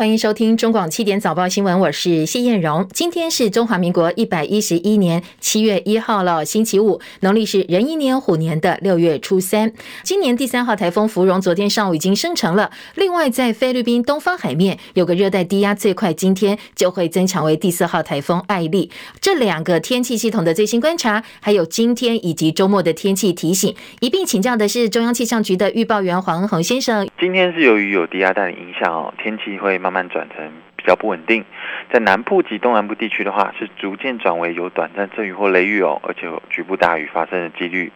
欢迎收听中广七点早报新闻，我是谢燕荣。今天是中华民国一百一十一年七月一号了，星期五，农历是壬寅年虎年的六月初三。今年第三号台风芙蓉昨天上午已经生成了。另外，在菲律宾东方海面有个热带低压，最快今天就会增强为第四号台风艾利。这两个天气系统的最新观察，还有今天以及周末的天气提醒，一并请教的是中央气象局的预报员黄恩宏先生。今天是由于有低压带的影响哦，天气会慢。慢慢转成比较不稳定，在南部及东南部地区的话，是逐渐转为有短暂阵雨或雷雨哦，而且有局部大雨发生的几率。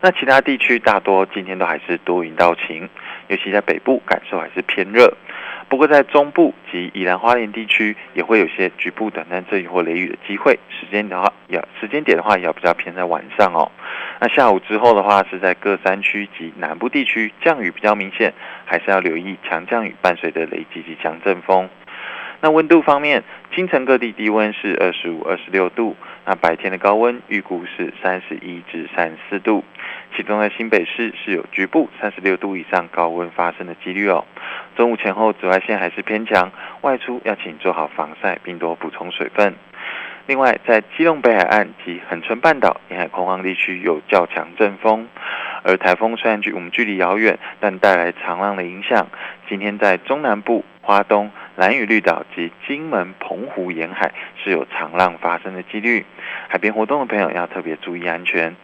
那其他地区大多今天都还是多云到晴，尤其在北部感受还是偏热。不过在中部及宜兰花莲地区也会有些局部短暂阵雨或雷雨的机会，时间的话要时间点的话也要比较偏在晚上哦。那下午之后的话，是在各山区及南部地区降雨比较明显，还是要留意强降雨伴随的雷击及强阵风。那温度方面，清晨各地低温是二十五、二十六度，那白天的高温预估是三十一至三十四度，其中在新北市是有局部三十六度以上高温发生的几率哦。中午前后紫外线还是偏强，外出要请做好防晒，并多补充水分。另外，在基隆北海岸及恒春半岛沿海空旷地区有较强阵风，而台风虽然距我们距离遥远，但带来长浪的影响。今天在中南部、花东、蓝屿绿岛及金门、澎湖沿海是有长浪发生的几率，海边活动的朋友要特别注意安全。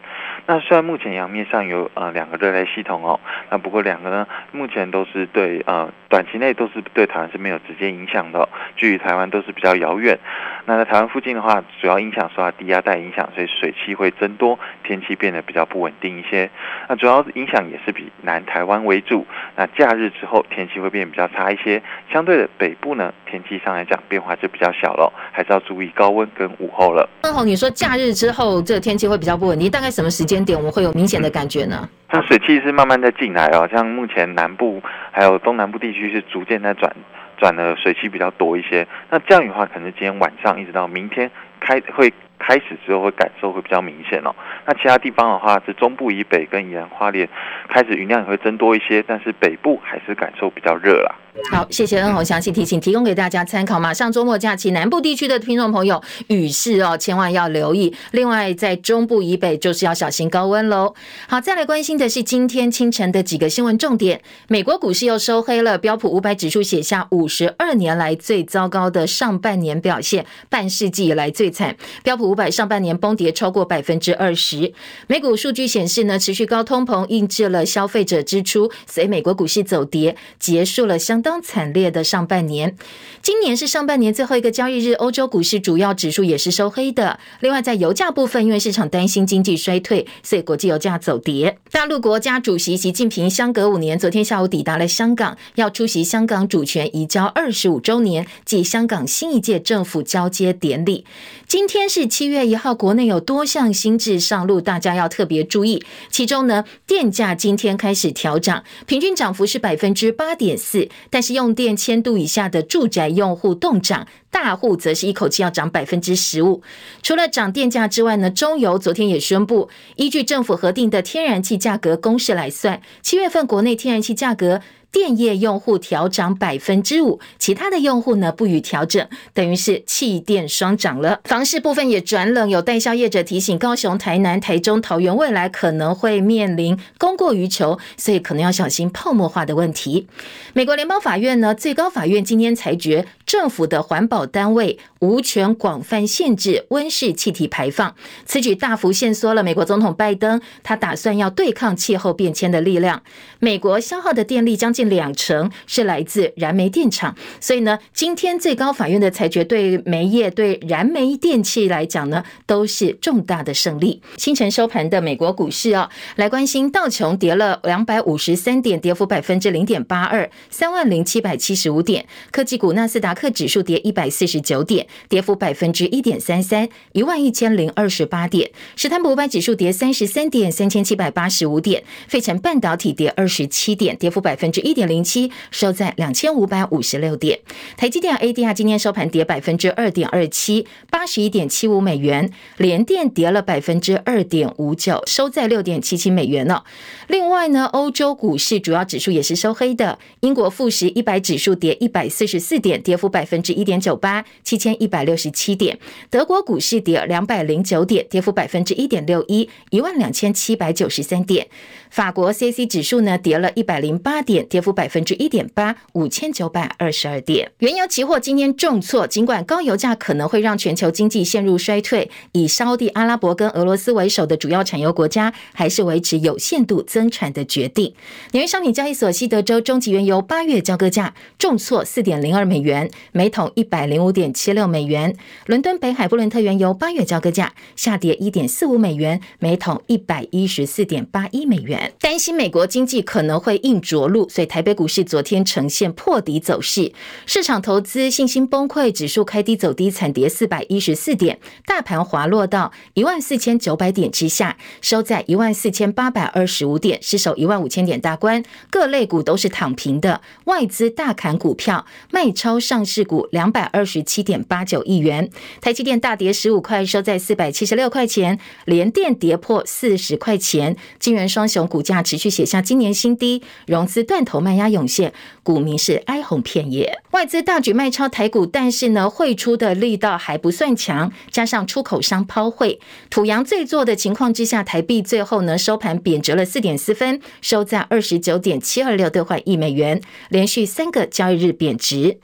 那虽然目前洋面上有呃两个热带系统哦，那不过两个呢，目前都是对呃短期内都是对台湾是没有直接影响的，距离台湾都是比较遥远。那在台湾附近的话，主要影响受到低压带影响，所以水汽会增多，天气变得比较不稳定一些。那主要影响也是比南台湾为主。那假日之后天气会变得比较差一些，相对的北部呢，天气上来讲变化就比较小了，还是要注意高温跟午后了。你说假日之后这个天气会比较不稳定，大概什么时间？点我们会有明显的感觉呢。那水汽是慢慢在进来哦，像目前南部还有东南部地区是逐渐在转转的水汽比较多一些。那降雨的话，可能今天晚上一直到明天开会开始之后会感受会比较明显哦。那其他地方的话，是中部以北跟宜兰花莲开始云量也会增多一些，但是北部还是感受比较热啦。好，谢谢恩宏详细提醒，提供给大家参考。马上周末假期，南部地区的听众朋友，雨势哦，千万要留意。另外，在中部以北，就是要小心高温喽。好，再来关心的是今天清晨的几个新闻重点。美国股市又收黑了，标普五百指数写下五十二年来最糟糕的上半年表现，半世纪以来最惨。标普五百上半年崩跌超过百分之二十。美股数据显示呢，持续高通膨抑制了消费者支出，所以美国股市走跌，结束了相当惨烈的上半年，今年是上半年最后一个交易日，欧洲股市主要指数也是收黑的。另外，在油价部分，因为市场担心经济衰退，所以国际油价走跌。大陆国家主席习近平相隔五年，昨天下午抵达了香港，要出席香港主权移交二十五周年暨香港新一届政府交接典礼。今天是七月一号，国内有多项新制上路，大家要特别注意。其中呢，电价今天开始调涨，平均涨幅是百分之八点四。但是用电千度以下的住宅用户动涨，大户则是一口气要涨百分之十五。除了涨电价之外呢，中油昨天也宣布，依据政府核定的天然气价格公式来算，七月份国内天然气价格。电业用户调涨百分之五，其他的用户呢不予调整，等于是气电双涨了。房市部分也转冷，有代销业者提醒，高雄、台南、台中、桃园未来可能会面临供过于求，所以可能要小心泡沫化的问题。美国联邦法院呢，最高法院今天裁决，政府的环保单位无权广泛限制温室气体排放，此举大幅限缩了美国总统拜登他打算要对抗气候变迁的力量。美国消耗的电力将近。两成是来自燃煤电厂，所以呢，今天最高法院的裁决对煤业、对燃煤电器来讲呢，都是重大的胜利。清晨收盘的美国股市啊，来关心道琼跌了两百五十三点，跌幅百分之零点八二，三万零七百七十五点。科技股纳斯达克克指数跌一百四十九点，跌幅百分之一点三三，一万一千零二十八点。史坦普五百指数跌三十三点，三千七百八十五点。费城半导体跌二十七点，跌幅百分之一点零七，收在两千五百五十六点。台积电 ADR 今天收盘跌百分之二点二七，八十一点七五美元。联电跌了百分之二点五九，收在六点七七美元了。另外呢，欧洲股市主要指数也是收黑的。英国富时一百指数跌一百四十四点，跌幅百分之一点九八，七千一百六十七点。德国股市跌两百零九点，跌幅百分之一点六一，一万两千七百九十三点。法国 CAC 指数呢跌了一百零八点，跌幅百分之一点八，五千九百二十二点。原油期货今天重挫，尽管高油价可能会让全球经济陷入衰退，以沙地阿拉伯跟俄罗斯为首的主要产油国家还是维持有限度增产的决定。纽约商品交易所西德州中级原油八月交割价重挫四点零二美元，每桶一百零五点七六美元。伦敦北海布伦特原油八月交割价下跌一点四五美元，每桶一百一十四点八一美元。担心美国经济可能会硬着陆，所以台北股市昨天呈现破底走势，市场投资信心崩溃，指数开低走低，惨跌四百一十四点，大盘滑落到一万四千九百点之下，收在一万四千八百二十五点，失守一万五千点大关。各类股都是躺平的，外资大砍股票，卖超上市股两百二十七点八九亿元。台积电大跌十五块，收在四百七十六块钱，联电跌破四十块钱，晶圆双雄。股价持续写下今年新低，融资断头卖压涌现，股民是哀鸿遍野。外资大举卖超台股，但是呢，汇出的力道还不算强，加上出口商抛汇，土洋最做的情况之下，台币最后呢收盘贬值了四点四分，收在二十九点七二六兑换一美元，连续三个交易日贬值。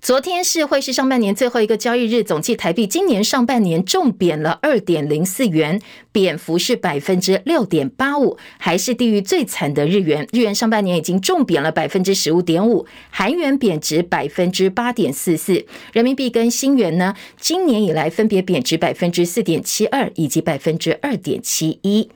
昨天是汇市上半年最后一个交易日，总计台币今年上半年重贬了二点零四元，贬幅是百分之六点八五，还是低于最惨的日元。日元上半年已经重贬了百分之十五点五，韩元贬值百分之八点四四，人民币跟新元呢，今年以来分别贬值百分之四点七二以及百分之二点七一。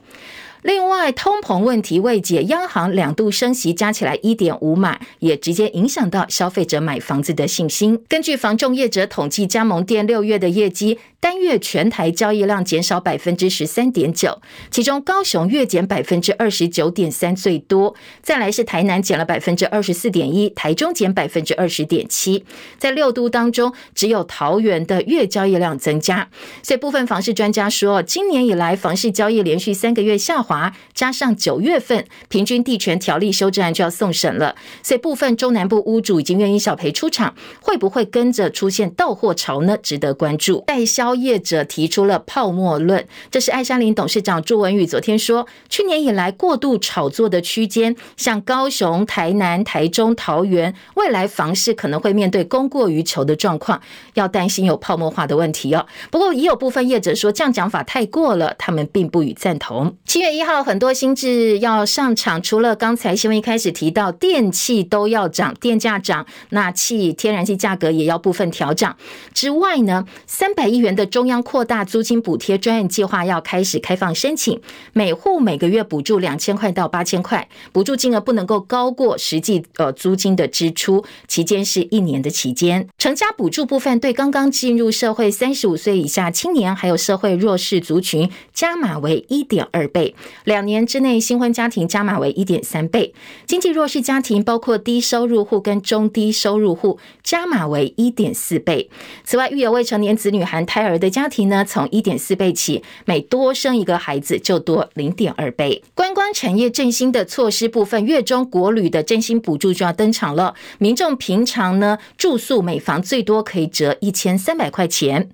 另外，通膨问题未解，央行两度升息，加起来一点五码，也直接影响到消费者买房子的信心。根据房仲业者统计，加盟店六月的业绩。单月全台交易量减少百分之十三点九，其中高雄月减百分之二十九点三最多，再来是台南减了百分之二十四点一，台中减百分之二十点七，在六都当中，只有桃园的月交易量增加。所以部分房市专家说，今年以来房市交易连续三个月下滑，加上九月份平均地权条例修正案就要送审了，所以部分中南部屋主已经愿意小赔出场，会不会跟着出现到货潮呢？值得关注。代销。业者提出了泡沫论，这是爱山林董事长朱文宇昨天说，去年以来过度炒作的区间，像高雄、台南、台中、桃园，未来房市可能会面对供过于求的状况，要担心有泡沫化的问题哦。不过也有部分业者说，这样讲法太过了，他们并不予赞同。七月一号，很多新制要上场，除了刚才新闻一开始提到电器都要涨，电价涨，那气天然气价格也要部分调涨之外呢，三百亿元的。中央扩大租金补贴专案计划要开始开放申请，每户每个月补助两千块到八千块，补助金额不能够高过实际呃租金的支出，期间是一年的期间。成家补助部分对刚刚进入社会三十五岁以下青年还有社会弱势族群加码为一点二倍，两年之内新婚家庭加码为一点三倍，经济弱势家庭包括低收入户跟中低收入户加码为一点四倍。此外，育有未成年子女含胎儿的家庭呢，从一点四倍起，每多生一个孩子就多零点二倍。观光产业振兴的措施部分，月中国旅的振兴补助就要登场了。民众平常呢住宿每房最多可以折一千三百块钱。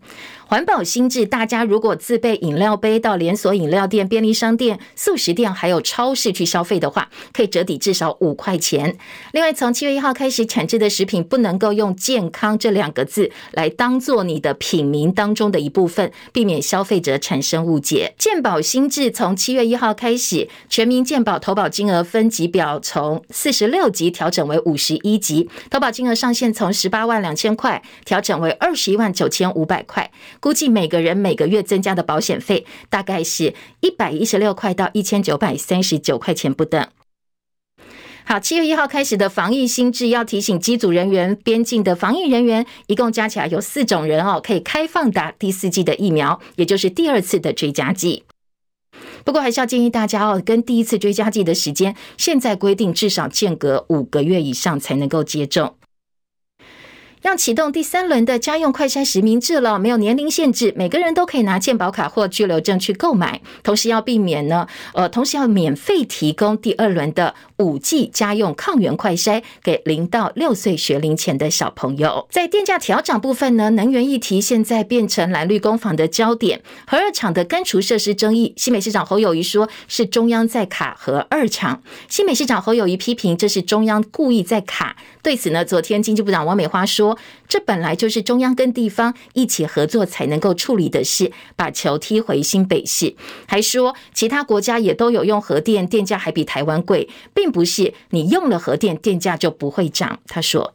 环保新制，大家如果自备饮料杯到连锁饮料店、便利商店、速食店还有超市去消费的话，可以折抵至少五块钱。另外，从七月一号开始，产制的食品不能够用“健康”这两个字来当做你的品名当中的一部分，避免消费者产生误解。健保新制从七月一号开始，全民健保投保金额分级表从四十六级调整为五十一级，投保金额上限从十八万两千块调整为二十一万九千五百块。估计每个人每个月增加的保险费大概是一百一十六块到一千九百三十九块钱不等。好，七月一号开始的防疫新制要提醒机组人员、边境的防疫人员，一共加起来有四种人哦，可以开放打第四季的疫苗，也就是第二次的追加剂。不过还是要建议大家哦，跟第一次追加剂的时间，现在规定至少间隔五个月以上才能够接种。要启动第三轮的家用快餐实名制了，没有年龄限制，每个人都可以拿健保卡或居留证去购买。同时要避免呢，呃，同时要免费提供第二轮的五 G 家用抗原快筛给零到六岁学龄前的小朋友。在电价调整部分呢，能源议题现在变成蓝绿工坊的焦点。核二厂的干除设施争议，新美市长侯友谊说是中央在卡核二厂，新美市长侯友谊批评这是中央故意在卡。对此呢，昨天经济部长王美花说。这本来就是中央跟地方一起合作才能够处理的事，把球踢回新北市。还说其他国家也都有用核电，电价还比台湾贵，并不是你用了核电，电价就不会涨。他说，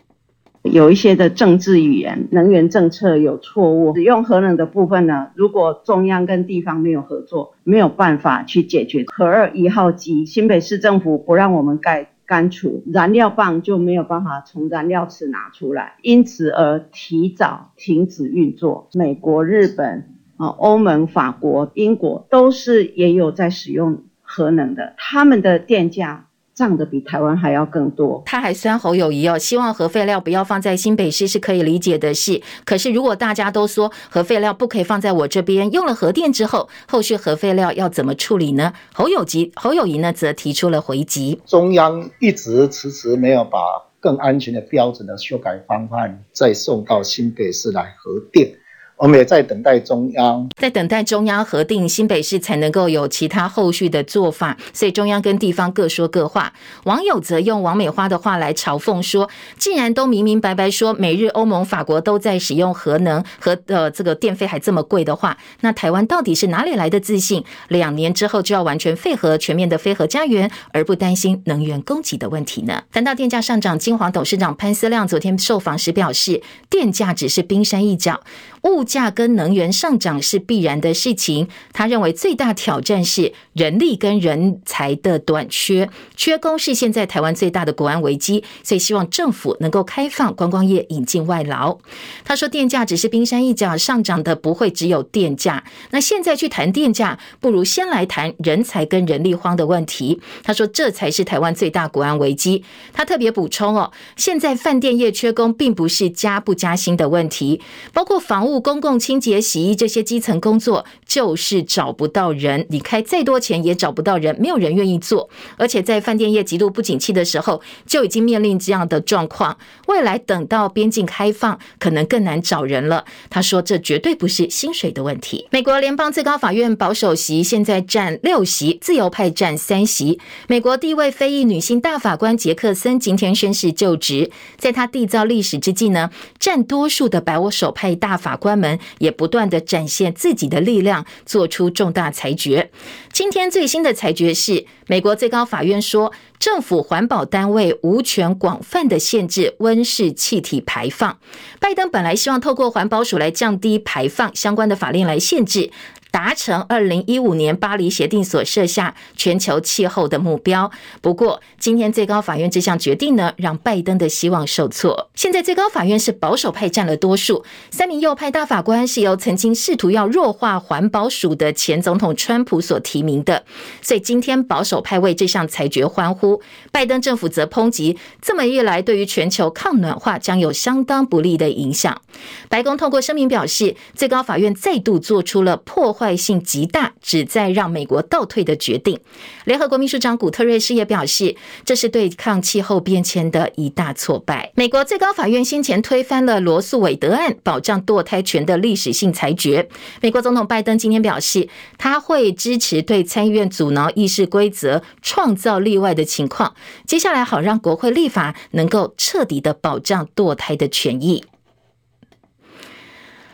有一些的政治语言，能源政策有错误，使用核能的部分呢，如果中央跟地方没有合作，没有办法去解决。核二一号机，新北市政府不让我们盖。干除燃料棒就没有办法从燃料池拿出来，因此而提早停止运作。美国、日本、啊欧盟、法国、英国都是也有在使用核能的，他们的电价。涨得比台湾还要更多。他还酸侯友谊哦，希望核废料不要放在新北市是可以理解的事。可是如果大家都说核废料不可以放在我这边，用了核电之后，后续核废料要怎么处理呢？侯友吉侯友谊呢则提出了回击。中央一直迟迟没有把更安全的标准的修改方案再送到新北市来核电。我们也在等待中央，在等待中央核定新北市才能够有其他后续的做法，所以中央跟地方各说各话。网友则用王美花的话来嘲讽说：“既然都明明白白说美日欧盟法国都在使用核能，和的这个电费还这么贵的话，那台湾到底是哪里来的自信？两年之后就要完全废核，全面的非核家园，而不担心能源供给的问题呢？”谈到电价上涨，金黄董事长潘思亮昨天受访时表示，电价只是冰山一角。物价跟能源上涨是必然的事情。他认为最大挑战是人力跟人才的短缺，缺工是现在台湾最大的国安危机，所以希望政府能够开放观光业，引进外劳。他说，电价只是冰山一角，上涨的不会只有电价。那现在去谈电价，不如先来谈人才跟人力荒的问题。他说，这才是台湾最大国安危机。他特别补充哦，现在饭店业缺工，并不是加不加薪的问题，包括房屋。公共清洁、洗衣这些基层工作，就是找不到人。你开再多钱也找不到人，没有人愿意做。而且在饭店业极度不景气的时候，就已经面临这样的状况。未来等到边境开放，可能更难找人了。他说，这绝对不是薪水的问题。美国联邦最高法院保守席现在占六席，自由派占三席。美国第一位非裔女性大法官杰克森今天宣誓就职，在他缔造历史之际呢，占多数的保守派大法官。也不断的展现自己的力量，做出重大裁决。今天最新的裁决是，美国最高法院说，政府环保单位无权广泛的限制温室气体排放。拜登本来希望透过环保署来降低排放，相关的法令来限制。达成二零一五年巴黎协定所设下全球气候的目标。不过，今天最高法院这项决定呢，让拜登的希望受挫。现在最高法院是保守派占了多数，三名右派大法官是由曾经试图要弱化环保署的前总统川普所提名的。所以今天保守派为这项裁决欢呼，拜登政府则抨击，这么一来对于全球抗暖化将有相当不利的影响。白宫通过声明表示，最高法院再度做出了破坏。性极大，旨在让美国倒退的决定。联合国秘书长古特瑞斯也表示，这是对抗气候变迁的一大挫败。美国最高法院先前推翻了罗诉韦德案保障堕胎权的历史性裁决。美国总统拜登今天表示，他会支持对参议院阻挠议事规则创造例外的情况。接下来，好让国会立法能够彻底的保障堕胎的权益。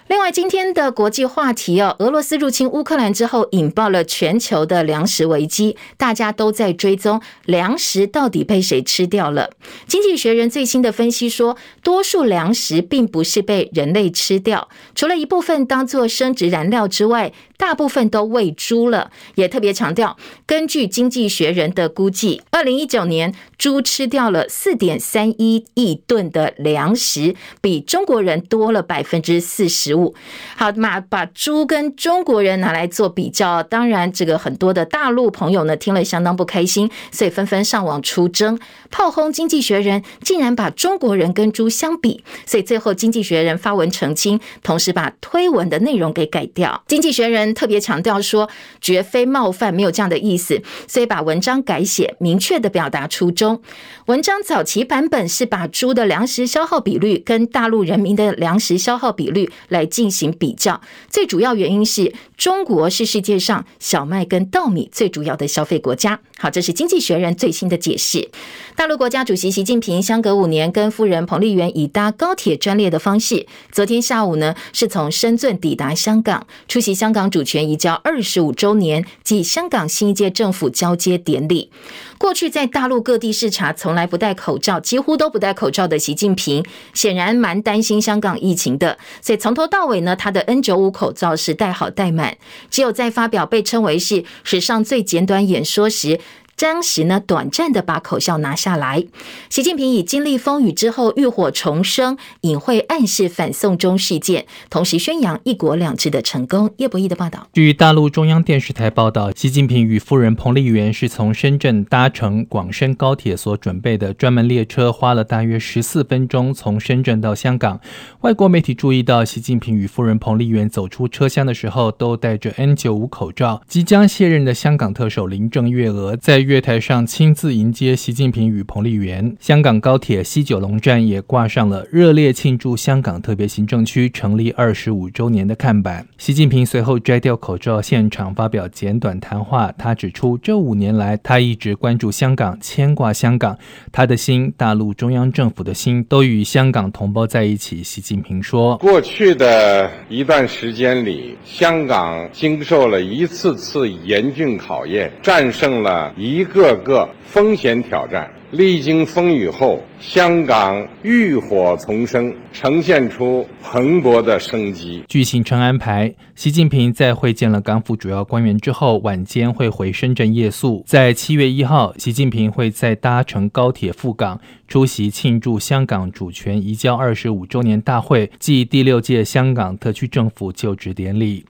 另外，今天的国际话题哦，俄罗斯入侵乌克兰之后，引爆了全球的粮食危机，大家都在追踪粮食到底被谁吃掉了。经济学人最新的分析说，多数粮食并不是被人类吃掉，除了一部分当做生质燃料之外，大部分都喂猪了。也特别强调，根据经济学人的估计，二零一九年猪吃掉了四点三一亿吨的粮食，比中国人多了百分之四十五。好嘛，把猪跟中国人拿来做比较，当然这个很多的大陆朋友呢听了相当不开心，所以纷纷上网出征，炮轰《经济学人》竟然把中国人跟猪相比，所以最后《经济学人》发文澄清，同时把推文的内容给改掉。《经济学人》特别强调说，绝非冒犯，没有这样的意思，所以把文章改写，明确的表达初衷。文章早期版本是把猪的粮食消耗比率跟大陆人民的粮食消耗比率来进行比较，最主要原因是中国是世界上小麦跟稻米最主要的消费国家。好，这是经济学人最新的解释。大陆国家主席习近平相隔五年跟夫人彭丽媛以搭高铁专列的方式，昨天下午呢是从深圳抵达香港，出席香港主主权移交二十五周年暨香港新一届政府交接典礼。过去在大陆各地视察，从来不戴口罩，几乎都不戴口罩的习近平，显然蛮担心香港疫情的，所以从头到尾呢，他的 N 九五口罩是戴好戴满，只有在发表被称为是史上最简短演说时。当时呢，短暂的把口罩拿下来。习近平以经历风雨之后浴火重生，隐晦暗示反送中事件，同时宣扬一国两制的成功。叶博弈的报道。据大陆中央电视台报道，习近平与夫人彭丽媛是从深圳搭乘广深高铁所准备的专门列车，花了大约十四分钟从深圳到香港。外国媒体注意到，习近平与夫人彭丽媛走出车厢的时候都戴着 N95 口罩。即将卸任的香港特首林郑月娥在月台上亲自迎接习近平与彭丽媛，香港高铁西九龙站也挂上了热烈庆祝香港特别行政区成立二十五周年的看板。习近平随后摘掉口罩，现场发表简短谈话。他指出，这五年来他一直关注香港，牵挂香港，他的心、大陆中央政府的心都与香港同胞在一起。习近平说：“过去的一段时间里，香港经受了一次次严峻考验，战胜了一。”一个个风险挑战，历经风雨后，香港浴火重生，呈现出蓬勃的生机。据行程安排，习近平在会见了港府主要官员之后，晚间会回深圳夜宿。在七月一号，习近平会再搭乘高铁赴港，出席庆祝香港主权移交二十五周年大会暨第六届香港特区政府就职典礼。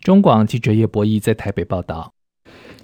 中广记者叶博弈在台北报道。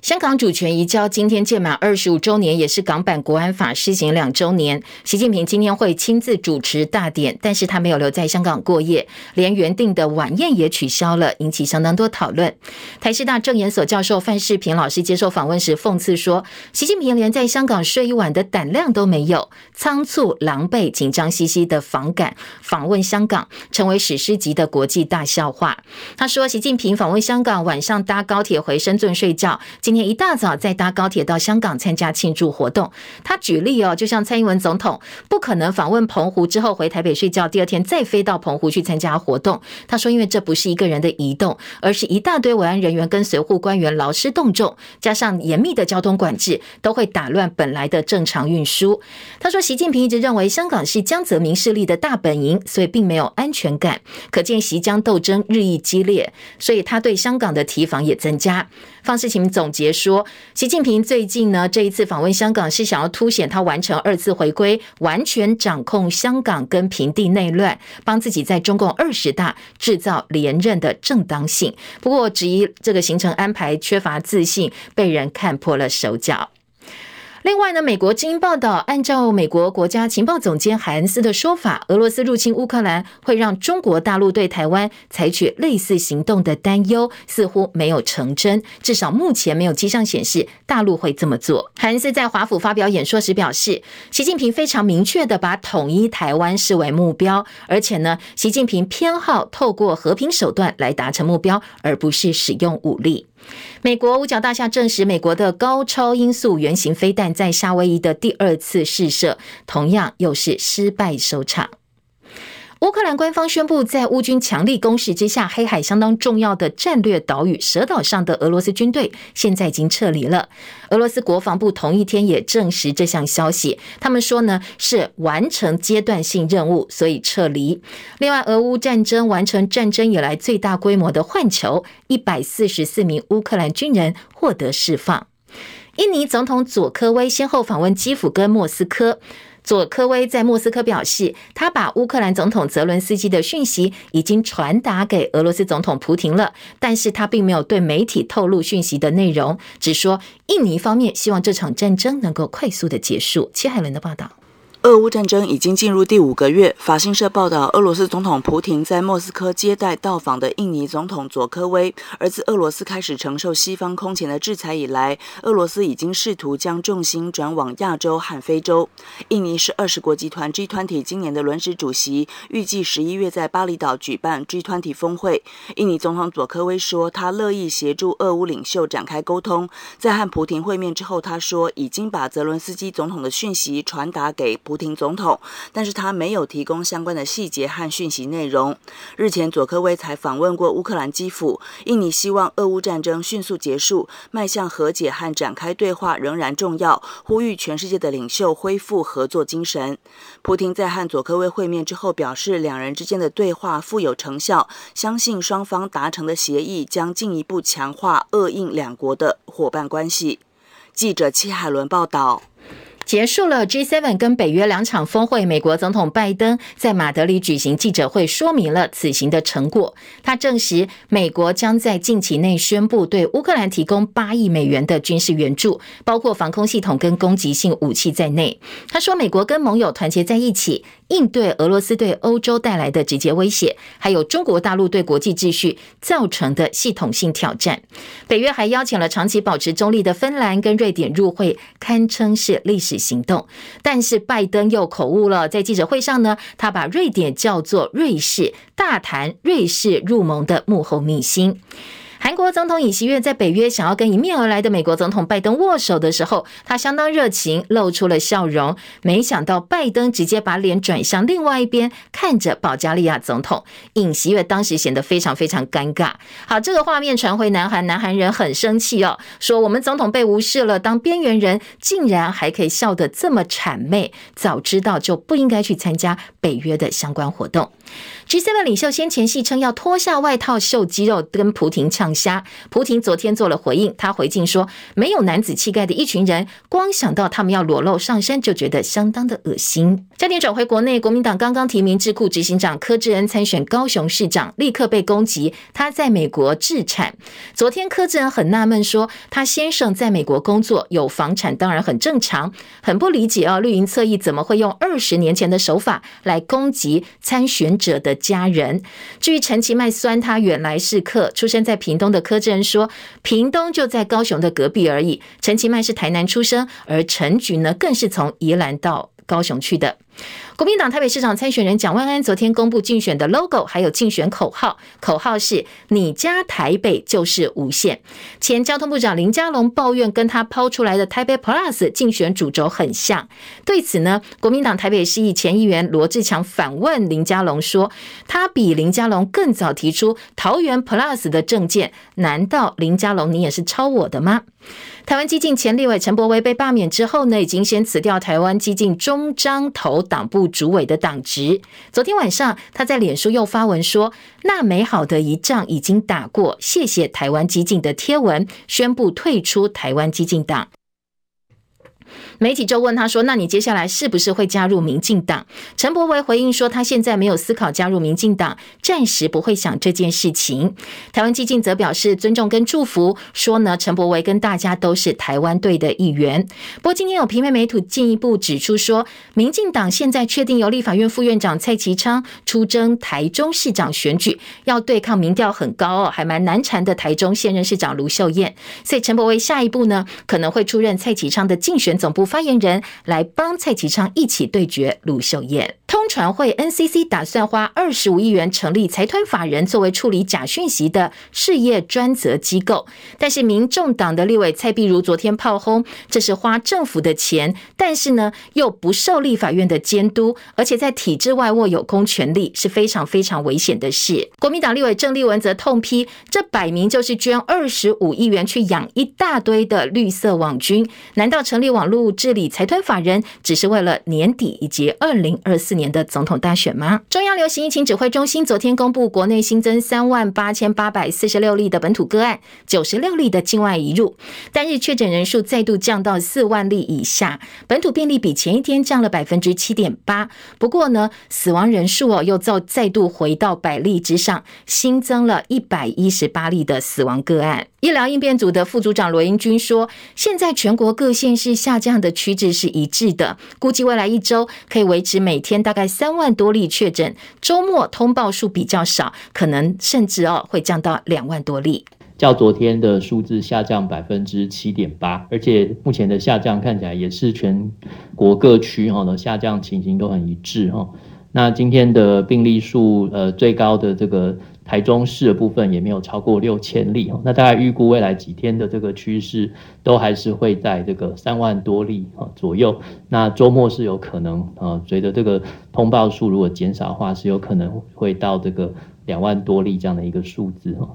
香港主权移交今天届满二十五周年，也是港版国安法施行两周年。习近平今天会亲自主持大典，但是他没有留在香港过夜，连原定的晚宴也取消了，引起相当多讨论。台师大政研所教授范世平老师接受访问时讽刺说：“习近平连在香港睡一晚的胆量都没有，仓促、狼狈、紧张兮兮的访港访问香港，成为史诗级的国际大笑话。”他说：“习近平访问香港，晚上搭高铁回深圳睡觉。”今天一大早再搭高铁到香港参加庆祝活动。他举例哦，就像蔡英文总统不可能访问澎湖之后回台北睡觉，第二天再飞到澎湖去参加活动。他说，因为这不是一个人的移动，而是一大堆维安人员跟随护官员劳师动众，加上严密的交通管制，都会打乱本来的正常运输。他说，习近平一直认为香港是江泽民势力的大本营，所以并没有安全感。可见习江斗争日益激烈，所以他对香港的提防也增加。方世勤总结别说，习近平最近呢，这一次访问香港是想要凸显他完成二次回归，完全掌控香港跟平地内乱，帮自己在中共二十大制造连任的正当性。不过，质疑这个行程安排缺乏自信，被人看破了手脚。另外呢，美国精英报道，按照美国国家情报总监海恩斯的说法，俄罗斯入侵乌克兰会让中国大陆对台湾采取类似行动的担忧似乎没有成真，至少目前没有迹象显示大陆会这么做。海恩斯在华府发表演说时表示，习近平非常明确地把统一台湾视为目标，而且呢，习近平偏好透过和平手段来达成目标，而不是使用武力。美国五角大厦证实，美国的高超音速原型飞弹在夏威夷的第二次试射，同样又是失败收场。乌克兰官方宣布，在乌军强力攻势之下，黑海相当重要的战略岛屿蛇岛上的俄罗斯军队现在已经撤离了。俄罗斯国防部同一天也证实这项消息，他们说呢是完成阶段性任务，所以撤离。另外，俄乌战争完成战争以来最大规模的换囚，一百四十四名乌克兰军人获得释放。印尼总统佐科威先后访问基辅跟莫斯科。佐科威在莫斯科表示，他把乌克兰总统泽伦斯基的讯息已经传达给俄罗斯总统普廷了，但是他并没有对媒体透露讯息的内容，只说印尼方面希望这场战争能够快速的结束。齐海伦的报道。俄乌战争已经进入第五个月。法新社报道，俄罗斯总统普亭在莫斯科接待到访的印尼总统佐科威。而自俄罗斯开始承受西方空前的制裁以来，俄罗斯已经试图将重心转往亚洲和非洲。印尼是二十国集团 G20 今年的轮值主席，预计十一月在巴厘岛举办 G20 峰会。印尼总统佐科威说，他乐意协助俄乌领袖展开沟通。在和普廷会面之后，他说已经把泽伦斯基总统的讯息传达给普。普亭总统，但是他没有提供相关的细节和讯息内容。日前，佐科威才访问过乌克兰基辅。印尼希望俄乌战争迅速结束，迈向和解和展开对话仍然重要，呼吁全世界的领袖恢复合作精神。普亭在和佐科威会面之后表示，两人之间的对话富有成效，相信双方达成的协议将进一步强化俄印两国的伙伴关系。记者戚海伦报道。结束了 G7 跟北约两场峰会，美国总统拜登在马德里举行记者会，说明了此行的成果。他证实，美国将在近期内宣布对乌克兰提供八亿美元的军事援助，包括防空系统跟攻击性武器在内。他说，美国跟盟友团结在一起，应对俄罗斯对欧洲带来的直接威胁，还有中国大陆对国际秩序造成的系统性挑战。北约还邀请了长期保持中立的芬兰跟瑞典入会，堪称是历史行动，但是拜登又口误了。在记者会上呢，他把瑞典叫做瑞士，大谈瑞士入盟的幕后秘辛。韩国总统尹锡悦在北约想要跟迎面而来的美国总统拜登握手的时候，他相当热情，露出了笑容。没想到拜登直接把脸转向另外一边，看着保加利亚总统。尹锡悦当时显得非常非常尴尬。好，这个画面传回南韩，南韩人很生气哦，说我们总统被无视了，当边缘人竟然还可以笑得这么谄媚，早知道就不应该去参加北约的相关活动。G7 领袖先前戏称要脱下外套秀肌肉，跟普亭呛虾。普亭昨天做了回应，他回敬说：“没有男子气概的一群人，光想到他们要裸露上身，就觉得相当的恶心。”焦点转回国内，国民党刚刚提名智库执行长柯志恩参选高雄市长，立刻被攻击他在美国置产。昨天柯志恩很纳闷说：“他先生在美国工作，有房产当然很正常，很不理解哦，绿营侧翼怎么会用二十年前的手法来攻击参选者的？”家人。至于陈其迈酸他远来是客，出生在屏东的柯志恩说，屏东就在高雄的隔壁而已。陈其迈是台南出生，而陈菊呢，更是从宜兰到高雄去的。国民党台北市长参选人蒋万安昨天公布竞选的 logo，还有竞选口号，口号是“你家台北就是无限”。前交通部长林佳龙抱怨，跟他抛出来的台北 Plus 竞选主轴很像。对此呢，国民党台北市议前议员罗志强反问林佳龙说：“他比林佳龙更早提出桃园 Plus 的政见，难道林佳龙你也是抄我的吗？”台湾激进前立委陈柏惟被罢免之后呢，已经先辞掉台湾激进中章头党部主委的党职。昨天晚上，他在脸书又发文说：“那美好的一仗已经打过，谢谢台湾激进的贴文，宣布退出台湾激进党。”媒体就问他说：“那你接下来是不是会加入民进党？”陈柏惟回应说：“他现在没有思考加入民进党，暂时不会想这件事情。”台湾基进则表示尊重跟祝福，说呢，陈柏惟跟大家都是台湾队的一员。不过今天有平面媒体进一步指出说，民进党现在确定由立法院副院长蔡其昌出征台中市长选举，要对抗民调很高哦，还蛮难缠的台中现任市长卢秀燕。所以陈柏惟下一步呢，可能会出任蔡其昌的竞选。总部发言人来帮蔡其昌一起对决卢秀燕。通传会 NCC 打算花二十五亿元成立财团法人，作为处理假讯息的事业专责机构。但是民众党的立委蔡壁如昨天炮轰，这是花政府的钱，但是呢又不受立法院的监督，而且在体制外握有公权力，是非常非常危险的事。国民党立委郑丽文则痛批，这摆明就是捐二十五亿元去养一大堆的绿色网军，难道成立网络治理财团法人，只是为了年底以及二零二四年的总统大选吗？中央流行疫情指挥中心昨天公布，国内新增三万八千八百四十六例的本土个案，九十六例的境外移入，单日确诊人数再度降到四万例以下，本土病例比前一天降了百分之七点八。不过呢，死亡人数哦又再再度回到百例之上，新增了一百一十八例的死亡个案。医疗应变组的副组长罗英军说，现在全国各县市下降的趋势是一致的，估计未来一周可以维持每天大概三万多例确诊，周末通报数比较少，可能甚至哦会降到两万多例。较昨天的数字下降百分之七点八，而且目前的下降看起来也是全国各区哈的下降情形都很一致哈。那今天的病例数呃最高的这个台中市的部分也没有超过六千例。那大概预估未来几天的这个趋势都还是会在这个三万多例啊左右。那周末是有可能啊，随着这个通报数如果减少的话，是有可能会到这个两万多例这样的一个数字哈。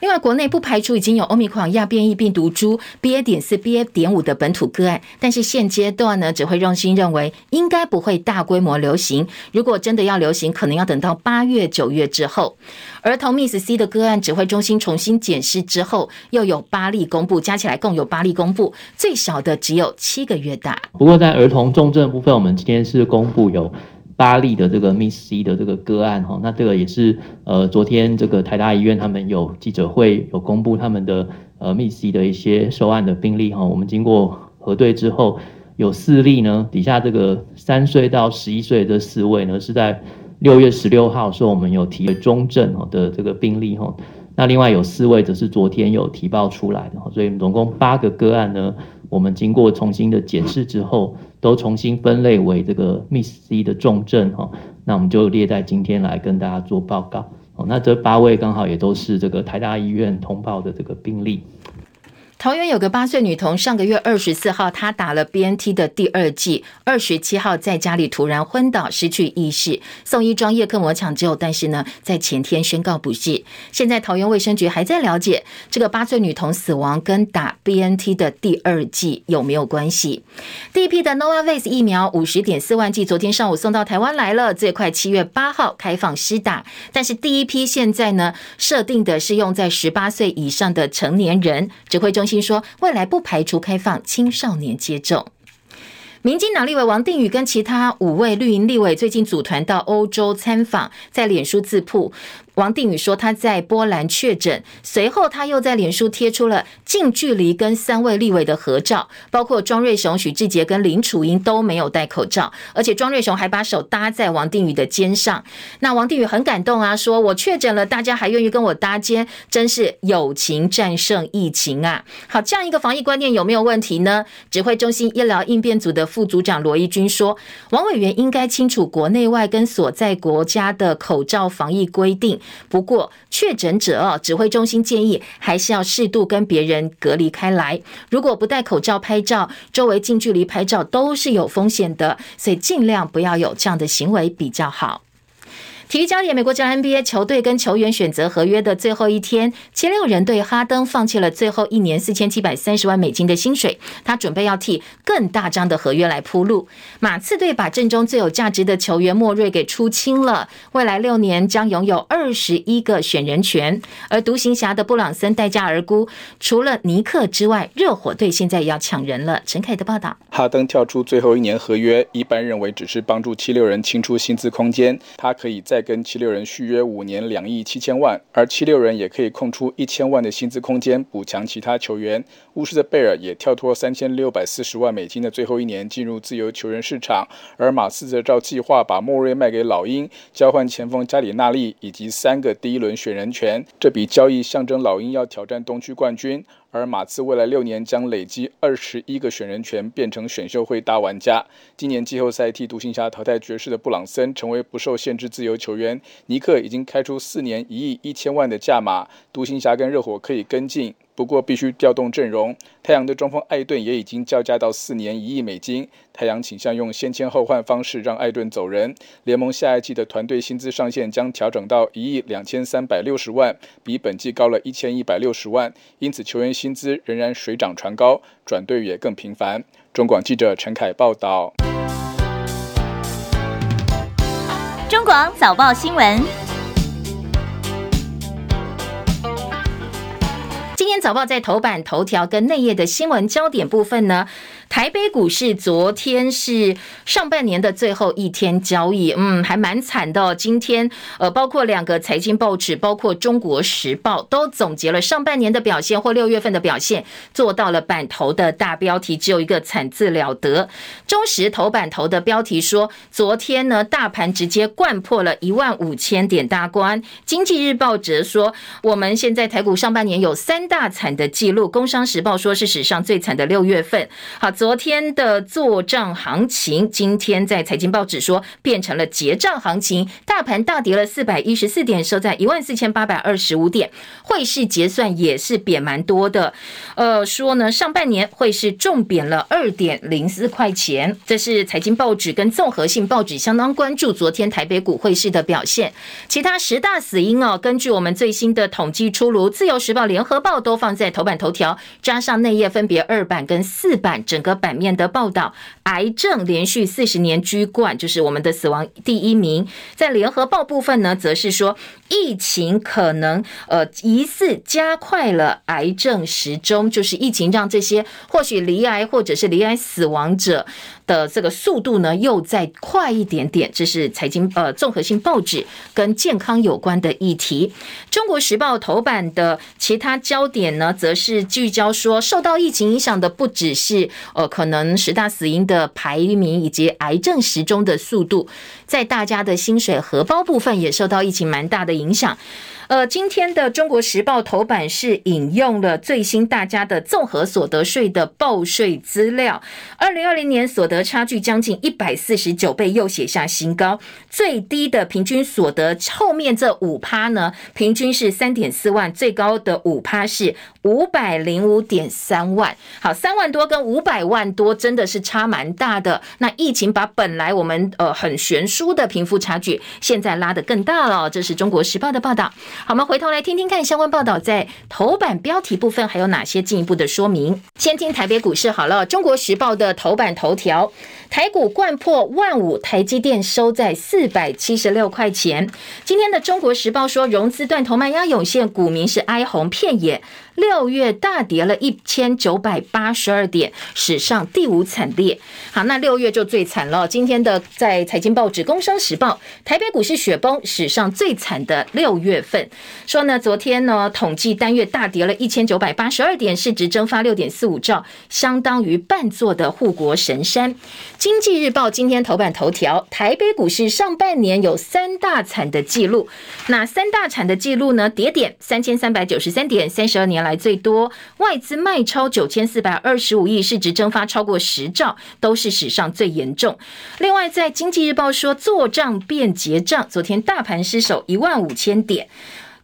另外，国内不排除已经有欧米狂亚变异病毒株 BA. 点四、BA. 点五的本土个案，但是现阶段呢，指挥中心认为应该不会大规模流行。如果真的要流行，可能要等到八月、九月之后。儿童 MIS-C 的个案，指挥中心重新检视之后，又有八例公布，加起来共有八例公布，最小的只有七个月大。不过，在儿童重症部分，我们今天是公布有。八例的这个 Miss C 的这个个案哈，那这个也是呃，昨天这个台大医院他们有记者会有公布他们的呃 Miss C 的一些收案的病例哈，我们经过核对之后，有四例呢，底下这个三岁到十一岁这四位呢，是在六月十六号说我们有提中症的这个病例哈，那另外有四位则是昨天有提报出来的，所以总共八个个案呢。我们经过重新的检视之后，都重新分类为这个 MIS-C 的重症哈，那我们就列在今天来跟大家做报告。哦，那这八位刚好也都是这个台大医院通报的这个病例。桃园有个八岁女童，上个月二十四号，她打了 BNT 的第二剂，二十七号在家里突然昏倒，失去意识，送医装叶克膜抢救，但是呢，在前天宣告不治。现在桃园卫生局还在了解这个八岁女童死亡跟打 BNT 的第二剂有没有关系。第一批的 Novavax 疫苗五十点四万剂，昨天上午送到台湾来了，最快七月八号开放施打，但是第一批现在呢，设定的是用在十八岁以上的成年人，指挥中听。说未来不排除开放青少年接种。民进党立委王定宇跟其他五位绿营立委最近组团到欧洲参访，在脸书自曝。王定宇说他在波兰确诊，随后他又在脸书贴出了近距离跟三位立委的合照，包括庄瑞雄、许志杰跟林楚英都没有戴口罩，而且庄瑞雄还把手搭在王定宇的肩上。那王定宇很感动啊，说我确诊了，大家还愿意跟我搭肩，真是友情战胜疫情啊！好，这样一个防疫观念有没有问题呢？指挥中心医疗应变组的副组长罗一军说，王委员应该清楚国内外跟所在国家的口罩防疫规定。不过，确诊者哦，指挥中心建议还是要适度跟别人隔离开来。如果不戴口罩拍照，周围近距离拍照都是有风险的，所以尽量不要有这样的行为比较好。体育焦点：美国职 NBA 球队跟球员选择合约的最后一天，七六人队哈登放弃了最后一年四千七百三十万美金的薪水，他准备要替更大张的合约来铺路。马刺队把阵中最有价值的球员莫瑞给出清了，未来六年将拥有二十一个选人权。而独行侠的布朗森代价而沽，除了尼克之外，热火队现在也要抢人了。陈凯的报道：哈登跳出最后一年合约，一般认为只是帮助七六人清出薪资空间，他可以在。跟七六人续约五年两亿七千万，而七六人也可以空出一千万的薪资空间补强其他球员。巫师的贝尔也跳脱三千六百四十万美金的最后一年进入自由球员市场，而马刺则照计划把莫瑞卖给老鹰，交换前锋加里纳利以及三个第一轮选人权。这笔交易象征老鹰要挑战东区冠军。而马刺未来六年将累积二十一个选人权，变成选秀会大玩家。今年季后赛替独行侠淘汰爵士的布朗森，成为不受限制自由球员。尼克已经开出四年一亿一千万的价码，独行侠跟热火可以跟进。不过必须调动阵容，太阳的中锋艾顿也已经叫价到四年一亿美金。太阳倾向用先签后换方式让艾顿走人。联盟下一季的团队薪资上限将调整到一亿两千三百六十万，比本季高了一千一百六十万。因此球员薪资仍然水涨船高，转队也更频繁。中广记者陈凯报道。中广早报新闻。今天早报在头版头条跟内页的新闻焦点部分呢，台北股市昨天是上半年的最后一天交易，嗯，还蛮惨的。今天呃，包括两个财经报纸，包括中国时报，都总结了上半年的表现或六月份的表现，做到了版头的大标题，只有一个惨字了得。中时头版头的标题说，昨天呢，大盘直接掼破了一万五千点大关。经济日报则说，我们现在台股上半年有三。大惨的记录，工商时报说是史上最惨的六月份。好，昨天的做账行情，今天在财经报纸说变成了结账行情，大盘大跌了四百一十四点，收在一万四千八百二十五点。汇市结算也是贬蛮多的，呃，说呢上半年汇市重贬了二点零四块钱。这是财经报纸跟综合性报纸相当关注昨天台北股汇市的表现。其他十大死因哦，根据我们最新的统计出炉，自由时报、联合报。都放在头版头条，加上内页分别二版跟四版，整个版面的报道。癌症连续四十年居冠，就是我们的死亡第一名。在联合报部分呢，则是说疫情可能呃疑似加快了癌症时钟，就是疫情让这些或许离癌或者是离癌死亡者的这个速度呢又再快一点点。这是财经呃综合性报纸跟健康有关的议题。中国时报头版的其他焦点呢，则是聚焦说受到疫情影响的不只是呃可能十大死因的排名以及癌症时钟的速度，在大家的薪水荷包部分也受到疫情蛮大的影响。呃，今天的《中国时报》头版是引用了最新大家的综合所得税的报税资料，二零二零年所得差距将近一百四十九倍，又写下新高。最低的平均所得后面这五趴呢，平均是三点四万，最高的五趴是五百零五点三万。好，三万多跟五百万多真的是差蛮大的。那疫情把本来我们呃很悬殊的贫富差距，现在拉得更大了。这是《中国时报》的报道。好，我们回头来听听看相关报道，在头版标题部分还有哪些进一步的说明？先听台北股市好了，《中国时报》的头版头条：台股贯破万五，台积电收在四百七十六块钱。今天的《中国时报》说，融资断头卖压涌现，股民是哀鸿遍野。六月大跌了一千九百八十二点，史上第五惨烈。好，那六月就最惨了。今天的在财经报纸《工商时报》，台北股市雪崩，史上最惨的六月份。说呢，昨天呢统计单月大跌了一千九百八十二点，市值蒸发六点四五兆，相当于半座的护国神山。经济日报今天头版头条，台北股市上半年有三大惨的记录。那三大惨的记录呢？跌点三千三百九十三点，三十二年来。来最多外资卖超九千四百二十五亿，市值蒸发超过十兆，都是史上最严重。另外，在经济日报说做账变结账，昨天大盘失守一万五千点。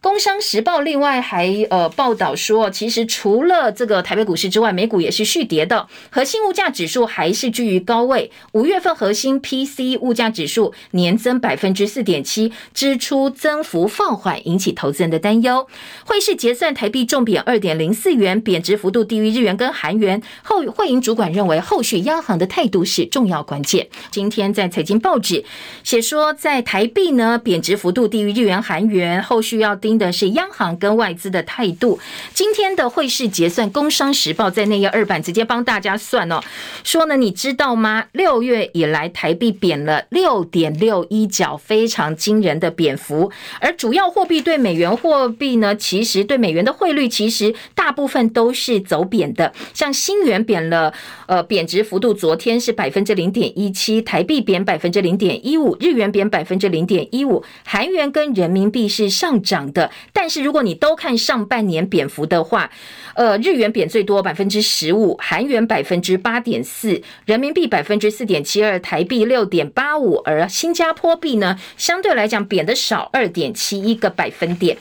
工商时报另外还呃报道说，其实除了这个台北股市之外，美股也是续跌的，核心物价指数还是居于高位。五月份核心 PC 物价指数年增百分之四点七，支出增幅放缓，引起投资人的担忧。汇市结算，台币重贬二点零四元，贬值幅度低于日元跟韩元。后汇银主管认为，后续央行的态度是重要关键。今天在财经报纸写说，在台币呢贬值幅度低于日元、韩元，后续要。盯的是央行跟外资的态度。今天的汇市结算，《工商时报》在内页二版直接帮大家算哦，说呢，你知道吗？六月以来台币贬了六点六一角，非常惊人的贬幅。而主要货币对美元货币呢，其实对美元的汇率其实大部分都是走贬的。像新元贬了，呃，贬值幅度昨天是百分之零点一七，台币贬百分之零点一五，日元贬百分之零点一五，韩元跟人民币是上涨。但是如果你都看上半年贬幅的话，呃，日元贬最多百分之十五，韩元百分之八点四，人民币百分之四点七二，台币六点八五，而新加坡币呢，相对来讲贬的少二点七一个百分点。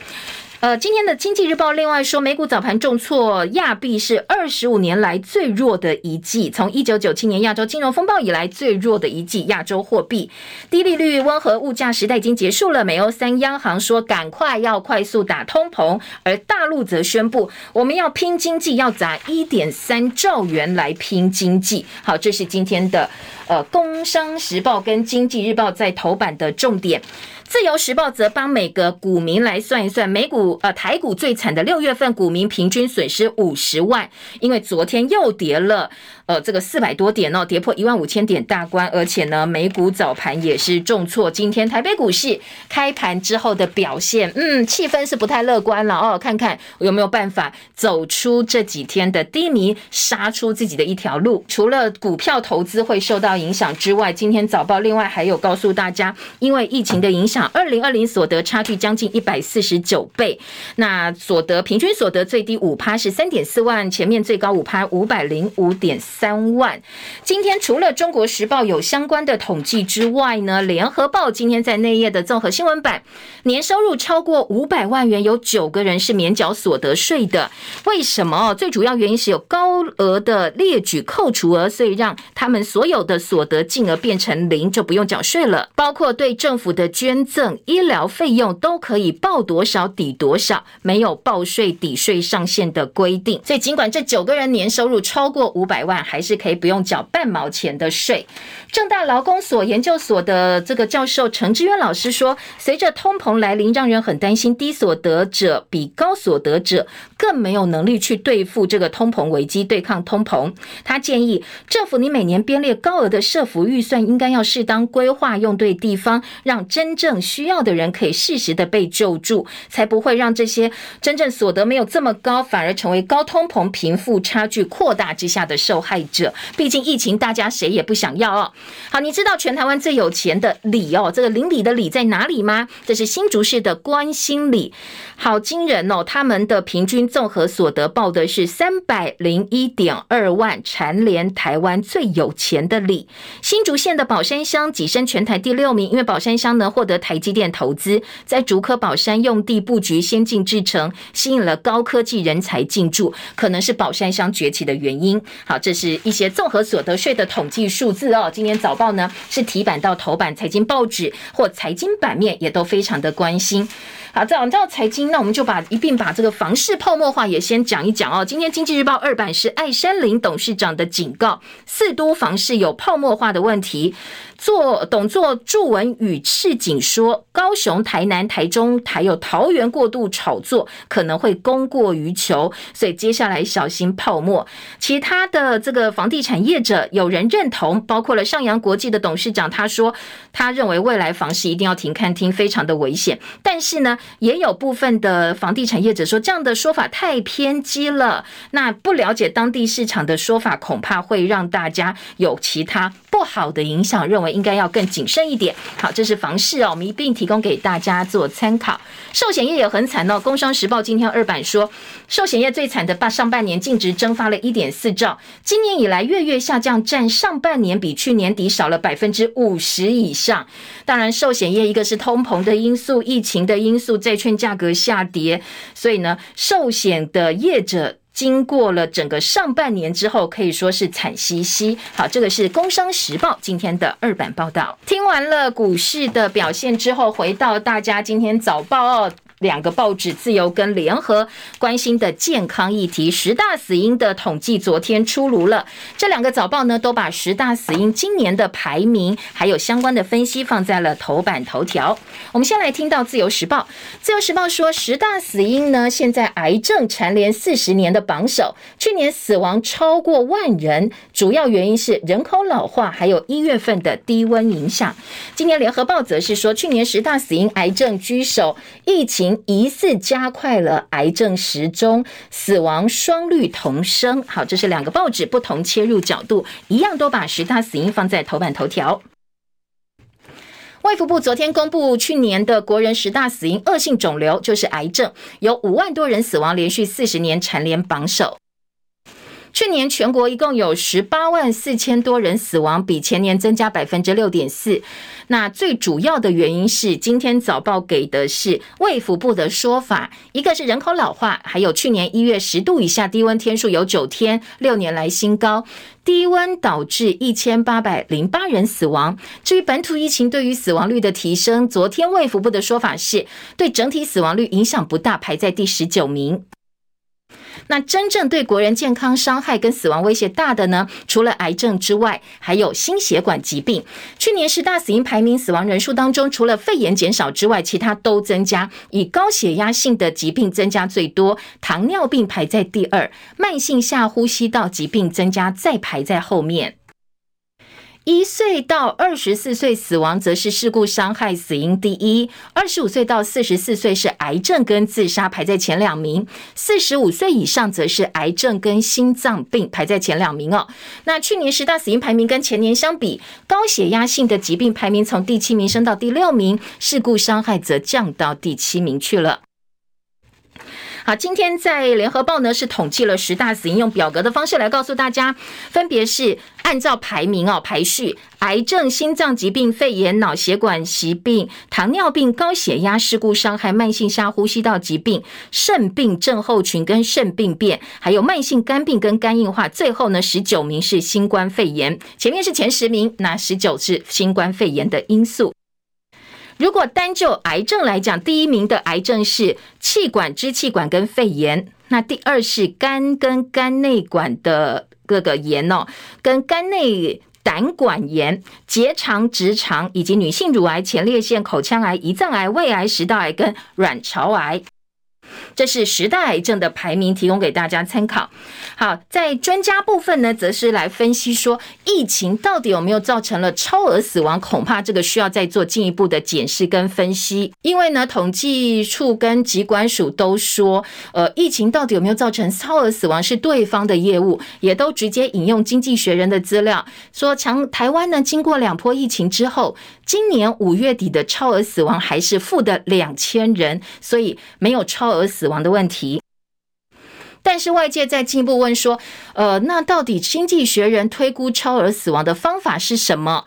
呃，今天的经济日报另外说，美股早盘重挫，亚币是二十五年来最弱的一季，从一九九七年亚洲金融风暴以来最弱的一季。亚洲货币低利率、温和物价时代已经结束了。美欧三央行说，赶快要快速打通膨，而大陆则宣布，我们要拼经济，要砸一点三兆元来拼经济。好，这是今天的呃《工商时报》跟《经济日报》在头版的重点。自由时报则帮每个股民来算一算，美股呃台股最惨的六月份股民平均损失五十万，因为昨天又跌了。呃，这个四百多点哦，跌破一万五千点大关，而且呢，美股早盘也是重挫。今天台北股市开盘之后的表现，嗯，气氛是不太乐观了哦。看看有没有办法走出这几天的低迷，杀出自己的一条路。除了股票投资会受到影响之外，今天早报另外还有告诉大家，因为疫情的影响，二零二零所得差距将近一百四十九倍。那所得平均所得最低五趴是三点四万，前面最高五趴五百零五点。三万。今天除了《中国时报》有相关的统计之外呢，《联合报》今天在内页的综合新闻版，年收入超过五百万元，有九个人是免缴所得税的。为什么？最主要原因是有高额的列举扣除额，所以让他们所有的所得净额变成零，就不用缴税了。包括对政府的捐赠、医疗费用都可以报多少抵多少，没有报税抵税上限的规定。所以尽管这九个人年收入超过五百万，还是可以不用缴半毛钱的税。正大劳工所研究所的这个教授陈之渊老师说，随着通膨来临，让人很担心低所得者比高所得者更没有能力去对付这个通膨危机，对抗通膨。他建议政府，你每年编列高额的社福预算，应该要适当规划用对地方，让真正需要的人可以适时的被救助，才不会让这些真正所得没有这么高，反而成为高通膨贫富差距扩大之下的受害者，毕竟疫情大家谁也不想要哦。好，你知道全台湾最有钱的里哦，这个邻里的里在哪里吗？这是新竹市的关心里，好惊人哦！他们的平均综合所得报的是三百零一点二万，蝉联台湾最有钱的里。新竹县的宝山乡跻身全台第六名，因为宝山乡呢获得台积电投资，在竹科宝山用地布局先进制程，吸引了高科技人才进驻，可能是宝山乡崛起的原因。好，这是。一些综合所得税的统计数字哦。今天早报呢是提版到头版，财经报纸或财经版面也都非常的关心。好，再讲到财经，那我们就把一并把这个房市泡沫化也先讲一讲哦。今天经济日报二版是艾山林董事长的警告，四都房市有泡沫化的问题。做董座祝文宇赤警说，高雄、台南、台中还有桃园过度炒作，可能会供过于求，所以接下来小心泡沫。其他的这个房地产业者有人认同，包括了上扬国际的董事长，他说他认为未来房市一定要停看听，非常的危险。但是呢，也有部分的房地产业者说，这样的说法太偏激了。那不了解当地市场的说法，恐怕会让大家有其他不好的影响，认为。应该要更谨慎一点。好，这是房市哦，我们一并提供给大家做参考。寿险业也很惨哦，《工商时报》今天二版说，寿险业最惨的，把上半年净值蒸发了一点四兆，今年以来月月下降，占上半年比去年底少了百分之五十以上。当然，寿险业一个是通膨的因素，疫情的因素，债券价格下跌，所以呢，寿险的业者。经过了整个上半年之后，可以说是惨兮兮。好，这个是《工商时报》今天的二版报道。听完了股市的表现之后，回到大家今天早报哦。两个报纸自由跟联合关心的健康议题，十大死因的统计昨天出炉了。这两个早报呢，都把十大死因今年的排名还有相关的分析放在了头版头条。我们先来听到自由时报，自由时报说，十大死因呢，现在癌症蝉联四十年的榜首，去年死亡超过万人，主要原因是人口老化，还有一月份的低温影响。今年联合报则是说，去年十大死因癌症居首，疫情。疑似加快了癌症时钟，死亡双率同升。好，这是两个报纸不同切入角度，一样都把十大死因放在头版头条。卫福部昨天公布去年的国人十大死因恶性肿瘤，就是癌症，有五万多人死亡，连续四十年蝉联榜首。去年全国一共有十八万四千多人死亡，比前年增加百分之六点四。那最主要的原因是，今天早报给的是卫福部的说法，一个是人口老化，还有去年一月十度以下低温天数有九天，六年来新高，低温导致一千八百零八人死亡。至于本土疫情对于死亡率的提升，昨天卫福部的说法是对整体死亡率影响不大，排在第十九名。那真正对国人健康伤害跟死亡威胁大的呢？除了癌症之外，还有心血管疾病。去年十大死因排名死亡人数当中，除了肺炎减少之外，其他都增加。以高血压性的疾病增加最多，糖尿病排在第二，慢性下呼吸道疾病增加再排在后面。一岁到二十四岁死亡，则是事故伤害死因第一；二十五岁到四十四岁是癌症跟自杀排在前两名；四十五岁以上则是癌症跟心脏病排在前两名哦。那去年十大死因排名跟前年相比，高血压性的疾病排名从第七名升到第六名，事故伤害则降到第七名去了。好，今天在联合报呢是统计了十大死因，用表格的方式来告诉大家，分别是按照排名哦排序：癌症、心脏疾病、肺炎、脑血管疾病、糖尿病、高血压、事故伤害、慢性下呼吸道疾病、肾病症候群跟肾病变，还有慢性肝病跟肝硬化。最后呢，十九名是新冠肺炎，前面是前十名，那十九是新冠肺炎的因素。如果单就癌症来讲，第一名的癌症是气管、支气管跟肺炎，那第二是肝跟肝内管的各个炎哦，跟肝内胆管炎、结肠、直肠以及女性乳癌、前列腺、口腔癌、胰脏癌、胃癌、食道癌跟卵巢癌。这是十大癌症的排名，提供给大家参考。好，在专家部分呢，则是来分析说，疫情到底有没有造成了超额死亡？恐怕这个需要再做进一步的检视跟分析。因为呢，统计处跟疾管署都说，呃，疫情到底有没有造成超额死亡是对方的业务，也都直接引用《经济学人》的资料，说强台湾呢，经过两波疫情之后，今年五月底的超额死亡还是负的两千人，所以没有超额死亡的问题。但是外界在进一步问说，呃，那到底经济学人推估超额死亡的方法是什么？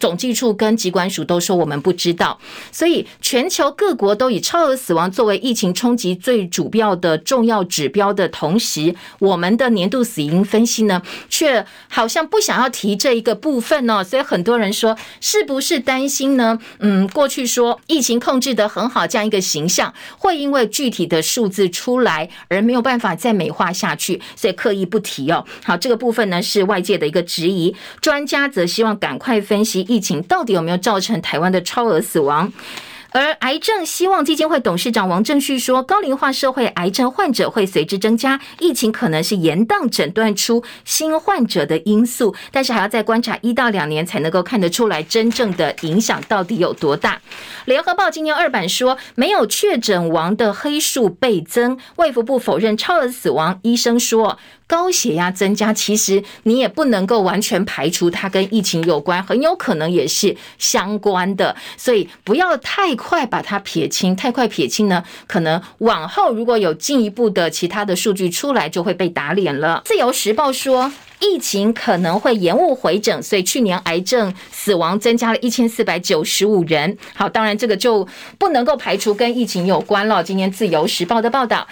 总计处跟疾管署都说我们不知道，所以全球各国都以超额死亡作为疫情冲击最主要的重要指标的同时，我们的年度死因分析呢，却好像不想要提这一个部分哦。所以很多人说，是不是担心呢？嗯，过去说疫情控制得很好这样一个形象，会因为具体的数字出来而没有办法再美化下去，所以刻意不提哦。好，这个部分呢是外界的一个质疑，专家则希望赶快分析。疫情到底有没有造成台湾的超额死亡？而癌症希望基金会董事长王正旭说，高龄化社会癌症患者会随之增加，疫情可能是延宕诊断出新患者的因素，但是还要再观察一到两年才能够看得出来真正的影响到底有多大。联合报今年二版说，没有确诊亡的黑数倍增，卫福部否认超额死亡，医生说。高血压增加，其实你也不能够完全排除它跟疫情有关，很有可能也是相关的，所以不要太快把它撇清，太快撇清呢，可能往后如果有进一步的其他的数据出来，就会被打脸了。自由时报说，疫情可能会延误回诊，所以去年癌症死亡增加了一千四百九十五人。好，当然这个就不能够排除跟疫情有关了。今天自由时报的报道。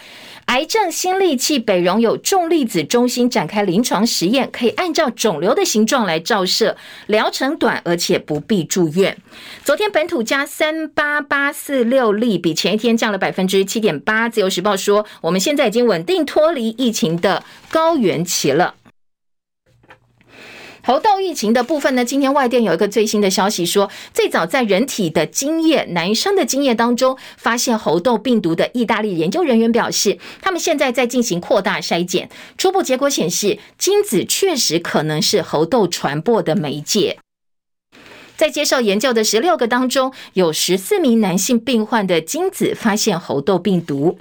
癌症新利器北荣有重粒子中心展开临床实验，可以按照肿瘤的形状来照射，疗程短，而且不必住院。昨天本土加三八八四六例，比前一天降了百分之七点八。自由时报说，我们现在已经稳定脱离疫情的高原期了。猴痘疫情的部分呢，今天外电有一个最新的消息说，最早在人体的精液，男生的精液当中发现猴痘病毒的意大利研究人员表示，他们现在在进行扩大筛检，初步结果显示，精子确实可能是猴痘传播的媒介。在接受研究的十六个当中，有十四名男性病患的精子发现猴痘病毒。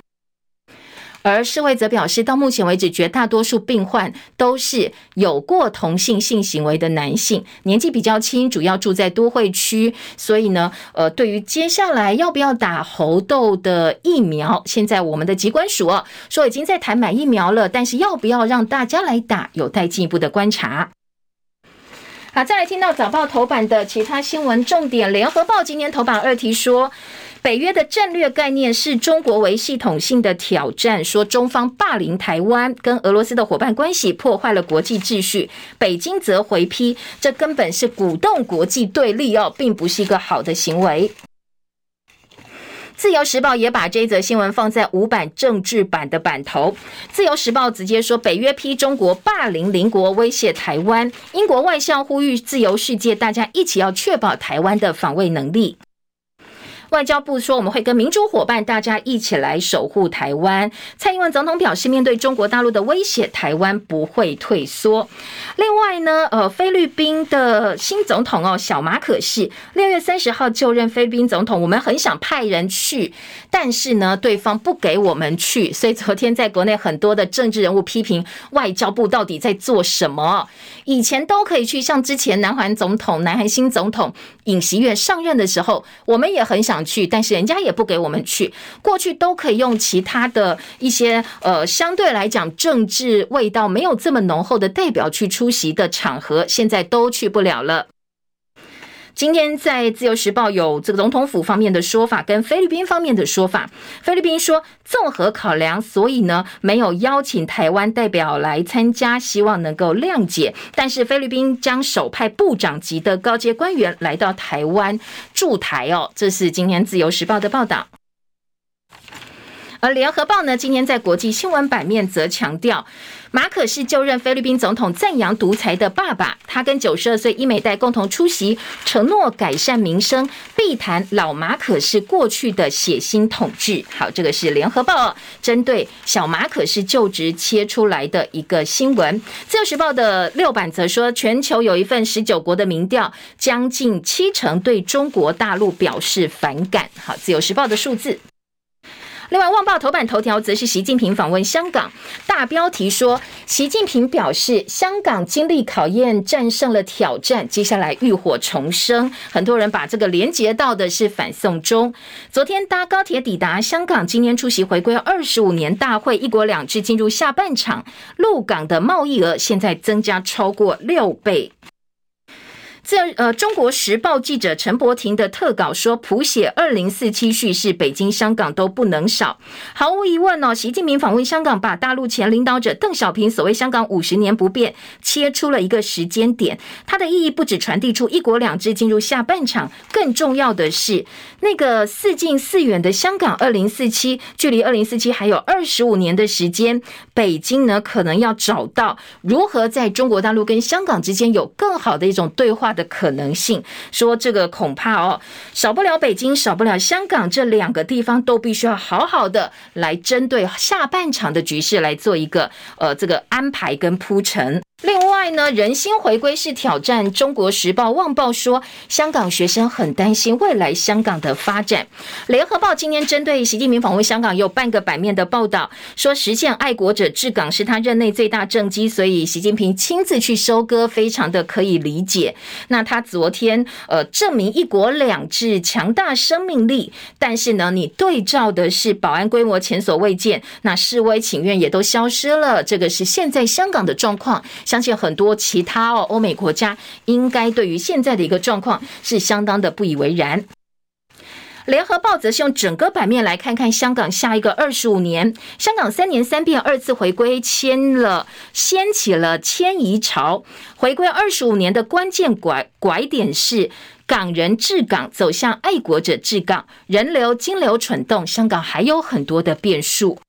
而世卫则表示，到目前为止，绝大多数病患都是有过同性性行为的男性，年纪比较轻，主要住在都会区。所以呢，呃，对于接下来要不要打猴痘的疫苗，现在我们的疾管署说已经在谈买疫苗了，但是要不要让大家来打，有待进一步的观察。好，再来听到早报头版的其他新闻重点，联合报今天头版二题说。北约的战略概念是中国为系统性的挑战，说中方霸凌台湾，跟俄罗斯的伙伴关系破坏了国际秩序。北京则回批，这根本是鼓动国际对立哦，并不是一个好的行为。自由时报也把这则新闻放在五版政治版的版头。自由时报直接说，北约批中国霸凌邻国，威胁台湾。英国外相呼吁自由世界，大家一起要确保台湾的防卫能力。外交部说，我们会跟民主伙伴大家一起来守护台湾。蔡英文总统表示，面对中国大陆的威胁，台湾不会退缩。另外呢，呃，菲律宾的新总统哦，小马可是六月三十号就任菲律宾总统，我们很想派人去，但是呢，对方不给我们去，所以昨天在国内很多的政治人物批评外交部到底在做什么？以前都可以去，像之前南韩总统、南韩新总统尹锡悦上任的时候，我们也很想。去，但是人家也不给我们去。过去都可以用其他的一些呃，相对来讲政治味道没有这么浓厚的代表去出席的场合，现在都去不了了。今天在自由时报有这个总统府方面的说法，跟菲律宾方面的说法。菲律宾说，综合考量，所以呢没有邀请台湾代表来参加，希望能够谅解。但是菲律宾将首派部长级的高阶官员来到台湾驻台哦，这是今天自由时报的报道。而联合报呢，今天在国际新闻版面则强调。马可是就任菲律宾总统，赞扬独裁的爸爸。他跟九十二岁伊美代共同出席，承诺改善民生，避谈老马可是过去的血腥统治。好，这个是联合报针对小马可是就职切出来的一个新闻。自由时报的六版则说，全球有一份十九国的民调，将近七成对中国大陆表示反感。好，自由时报的数字。另外，《旺报》头版头条则是习近平访问香港，大标题说，习近平表示，香港经历考验，战胜了挑战，接下来浴火重生。很多人把这个连结到的是反送中。昨天搭高铁抵达香港，今天出席回归二十五年大会，一国两制进入下半场，陆港的贸易额现在增加超过六倍。这呃，《中国时报》记者陈柏廷的特稿说，谱写二零四七叙事，北京、香港都不能少。毫无疑问哦，习近平访问香港，把大陆前领导者邓小平所谓“香港五十年不变”切出了一个时间点。它的意义不止传递出一国两制进入下半场，更重要的是，那个似近似远的香港二零四七，距离二零四七还有二十五年的时间，北京呢可能要找到如何在中国大陆跟香港之间有更好的一种对话的可能性，说这个恐怕哦，少不了北京，少不了香港这两个地方，都必须要好好的来针对下半场的局势来做一个呃这个安排跟铺陈。外呢，人心回归是挑战。中国时报、旺报说，香港学生很担心未来香港的发展。联合报今天针对习近平访问香港，有半个版面的报道，说实现爱国者治港是他任内最大政绩，所以习近平亲自去收割，非常的可以理解。那他昨天呃证明一国两制强大生命力，但是呢，你对照的是保安规模前所未见，那示威请愿也都消失了，这个是现在香港的状况。相信很很多其他哦欧美国家应该对于现在的一个状况是相当的不以为然。联合报则是用整个版面来看看香港下一个二十五年，香港三年三变二次回归掀了掀起了迁移潮，回归二十五年的关键拐拐点是港人治港走向爱国者治港，人流金流蠢动，香港还有很多的变数。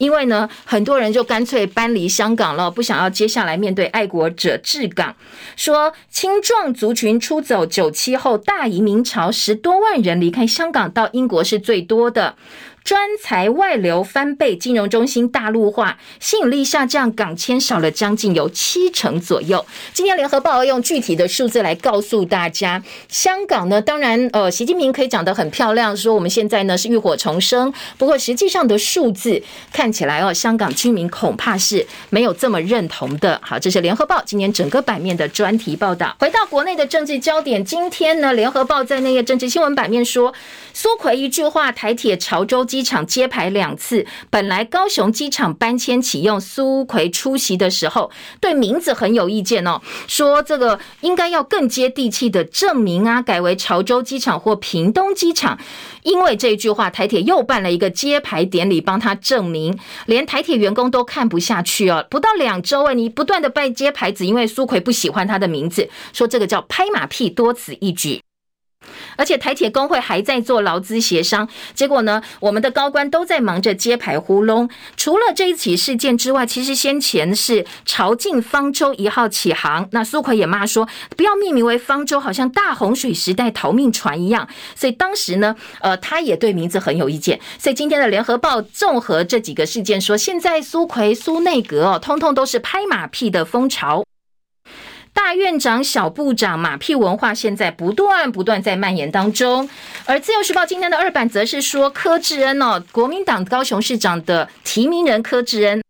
因为呢，很多人就干脆搬离香港了，不想要接下来面对爱国者治港。说青壮族群出走，九七后大移民潮，十多万人离开香港到英国是最多的。专才外流翻倍，金融中心大陆化，吸引力下降，港签少了将近有七成左右。今天联合报用具体的数字来告诉大家，香港呢，当然呃，习近平可以讲得很漂亮，说我们现在呢是浴火重生，不过实际上的数字看起来哦，香港居民恐怕是没有这么认同的。好，这是联合报今年整个版面的专题报道。回到国内的政治焦点，今天呢，联合报在那页政治新闻版面说，苏奎一句话，台铁潮州机场揭牌两次，本来高雄机场搬迁启用，苏奎出席的时候对名字很有意见哦，说这个应该要更接地气的证明啊，改为潮州机场或屏东机场。因为这句话，台铁又办了一个揭牌典礼，帮他证明，连台铁员工都看不下去哦。不到两周哎，你不断的拜揭牌子，因为苏奎不喜欢他的名字，说这个叫拍马屁，多此一举。而且台铁工会还在做劳资协商，结果呢，我们的高官都在忙着揭牌糊弄。除了这一起事件之外，其实先前是潮境方舟一号起航，那苏奎也骂说不要命名为方舟，好像大洪水时代逃命船一样。所以当时呢，呃，他也对名字很有意见。所以今天的联合报综合这几个事件说，现在苏奎苏内阁哦，通通都是拍马屁的风潮。大院长、小部长马屁文化现在不断不断在蔓延当中，而自由时报今天的二版则是说柯志恩哦，国民党高雄市长的提名人柯志恩。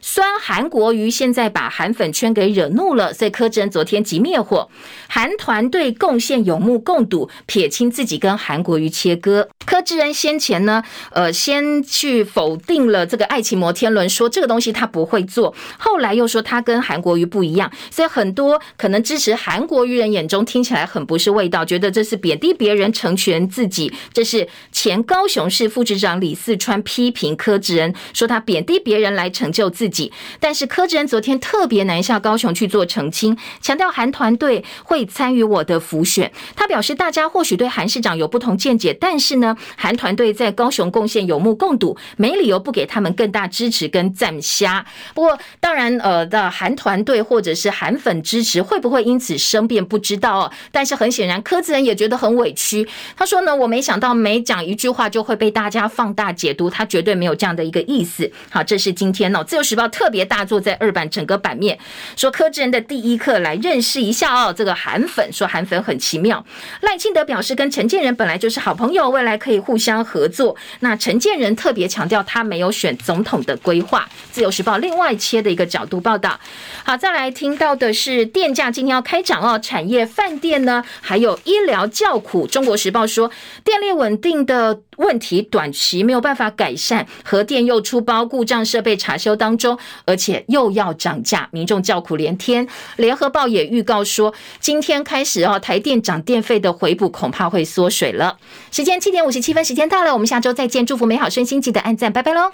酸韩国瑜现在把韩粉圈给惹怒了，所以柯志恩昨天即灭火，韩团队贡献有目共睹，撇清自己跟韩国瑜切割。柯志恩先前呢，呃，先去否定了这个爱情摩天轮，说这个东西他不会做，后来又说他跟韩国瑜不一样，所以很多可能支持韩国瑜人眼中听起来很不是味道，觉得这是贬低别人成全自己。这是前高雄市副市长李四川批评柯志恩，说他贬低别人来成就自己。己但是柯志恩昨天特别南下高雄去做澄清，强调韩团队会参与我的辅选。他表示，大家或许对韩市长有不同见解，但是呢，韩团队在高雄贡献有目共睹，没理由不给他们更大支持跟赞虾。不过，当然，呃，的韩团队或者是韩粉支持会不会因此生变，不知道哦。但是很显然，柯志恩也觉得很委屈。他说呢，我没想到每讲一句话就会被大家放大解读，他绝对没有这样的一个意思。好，这是今天哦，《自由时报报》。特别大作在二版整个版面，说柯志恩的第一课来认识一下哦，这个韩粉说韩粉很奇妙。赖清德表示跟陈建仁本来就是好朋友，未来可以互相合作。那陈建仁特别强调他没有选总统的规划。自由时报另外切的一个角度报道。好，再来听到的是电价今天要开涨哦，产业饭店呢，还有医疗叫苦。中国时报说电力稳定的问题短期没有办法改善，核电又出包，故障设备查修当中。而且又要涨价，民众叫苦连天。联合报也预告说，今天开始哦，台电涨电费的回补恐怕会缩水了。时间七点五十七分，时间到了，我们下周再见。祝福美好顺心，记得按赞，拜拜喽。